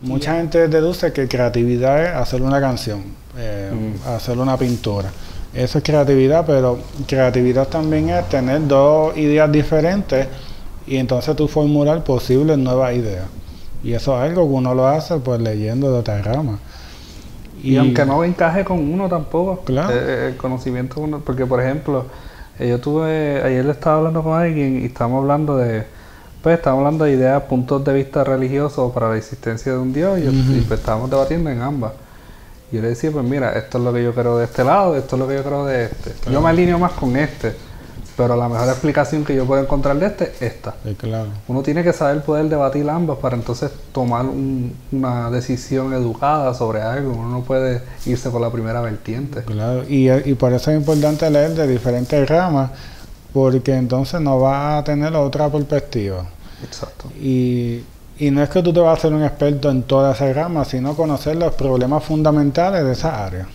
Mucha gente deduce que creatividad es hacer una canción, eh, Mm. hacer una pintura. Eso es creatividad, pero creatividad también es tener dos ideas diferentes y entonces tú formular posibles nuevas ideas. Y eso es algo que uno lo hace pues leyendo de otra rama. Y, aunque no encaje con uno tampoco, Claro. eh, el conocimiento, uno, porque por ejemplo, eh, yo tuve, ayer le estaba hablando con alguien y estábamos hablando de, pues estábamos hablando de ideas, puntos de vista religiosos para la existencia de un Dios y, y, pues estábamos debatiendo en ambas. Y yo le decía, pues mira, esto es lo que yo creo de este lado, esto es lo que yo creo de este. Yo me alineo más con este, pero la mejor explicación que yo puedo encontrar de este es esta. Sí, claro. Uno tiene que saber poder debatir ambas para entonces tomar un- una decisión educada sobre algo. Uno no puede irse por la primera vertiente. Claro, y, y por eso es importante leer de diferentes ramas, porque entonces no vas a tener otra perspectiva. Exacto. Y, y no es que tú te vas a hacer un experto en todas esas ramas, sino conocer los problemas fundamentales de esa área.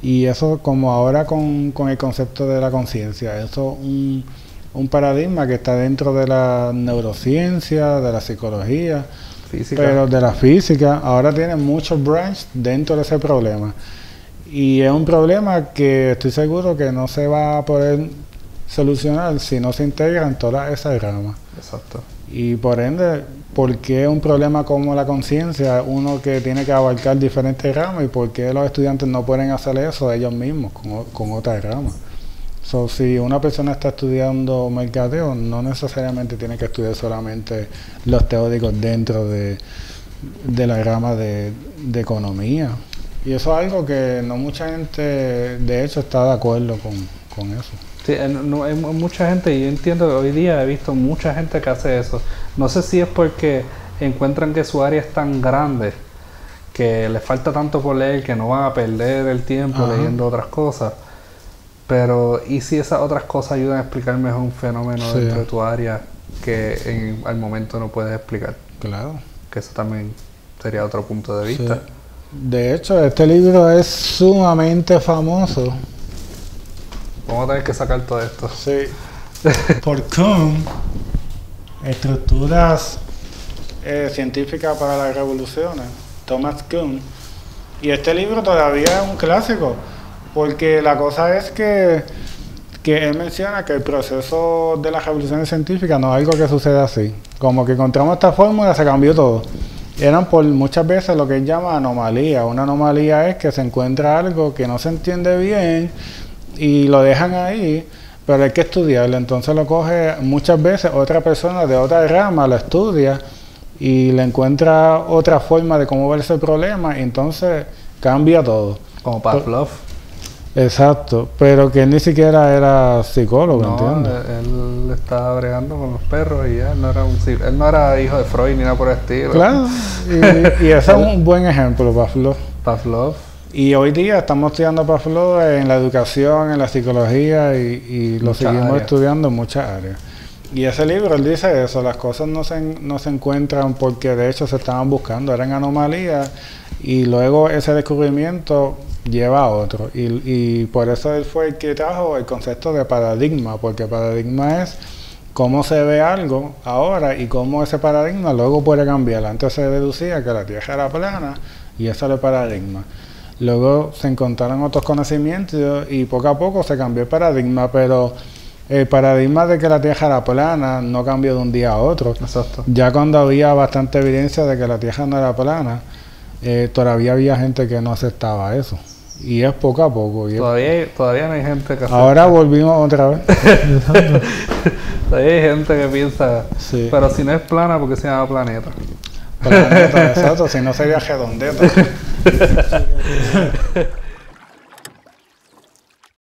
Y eso, como ahora con, con el concepto de la conciencia, eso es un, un paradigma que está dentro de la neurociencia, de la psicología, Física. pero de la física, ahora tiene muchos branches dentro de ese problema. Y es un problema que estoy seguro que no se va a poder solucionar si no se integran todas esas ramas. Exacto. Y por ende, ¿por qué un problema como la conciencia, uno que tiene que abarcar diferentes ramas y por qué los estudiantes no pueden hacer eso ellos mismos con, otras ramas? Si una persona está estudiando mercadeo, no necesariamente tiene que estudiar solamente los teóricos dentro de, de la rama de, economía. Y eso es algo que no mucha gente, de hecho, está de acuerdo con eso. Sí, eh, no- hay mu- mucha gente, y yo entiendo que hoy día he visto mucha gente que hace eso. No sé si es porque encuentran que su área es tan grande que les falta tanto por leer que no van a perder el tiempo Ajá. leyendo otras cosas. Pero, ¿y si esas otras cosas ayudan a explicar mejor un fenómeno Sí. dentro de tu área que en, al momento no puedes explicar? Claro. Que eso también sería otro punto de Sí. vista. De hecho, este libro es sumamente famoso. Vamos a tener que sacar todo esto. Sí. Por Kuhn, Estructuras eh, Científicas para las Revoluciones, Thomas Kuhn. Y este libro todavía es un clásico, porque la cosa es que, que él menciona que el proceso de las revoluciones científicas no es algo que sucede así. Como que encontramos esta fórmula, se cambió todo. Eran por muchas veces lo que él llama anomalía. Una anomalía es que se encuentra algo que no se entiende bien y lo dejan ahí, pero hay que estudiarlo. Entonces lo coge muchas veces otra persona de otra rama, lo estudia y le encuentra otra forma de cómo ver ese problema y entonces cambia todo. Como Pavlov. Exacto, pero que él ni siquiera era psicólogo, No, ¿entiendes? él, él estaba bregando con los perros y ya, él no era un él no era hijo de Freud ni nada por el estilo. Claro, y, y ese es un buen ejemplo, Pavlov. Pavlov, Y hoy día estamos estudiando Pavlov en la educación, en la psicología y, y lo Muchas seguimos áreas. estudiando en muchas áreas. Y ese libro, él dice eso, las cosas no se, no se encuentran porque de hecho se estaban buscando, eran anomalías y luego ese descubrimiento lleva a otro. Y, y por eso él fue el que trajo el concepto de paradigma, porque paradigma es cómo se ve algo ahora y cómo ese paradigma luego puede cambiar. Antes se deducía que la Tierra era plana y eso era el paradigma. Luego se encontraron otros conocimientos y poco a poco se cambió el paradigma, pero el paradigma de que la Tierra era plana no cambió de un día a otro. exacto. Ya cuando había bastante evidencia de que la Tierra no era plana, eh, todavía había gente que no aceptaba eso. Y es poco a poco. y Todavía, todavía no hay gente que Ahora volvimos otra vez. todavía hay gente que piensa, Sí. pero si no es plana, ¿por qué se llama planeta? Planeta, exacto, si no sería redondeta. ハハハハ。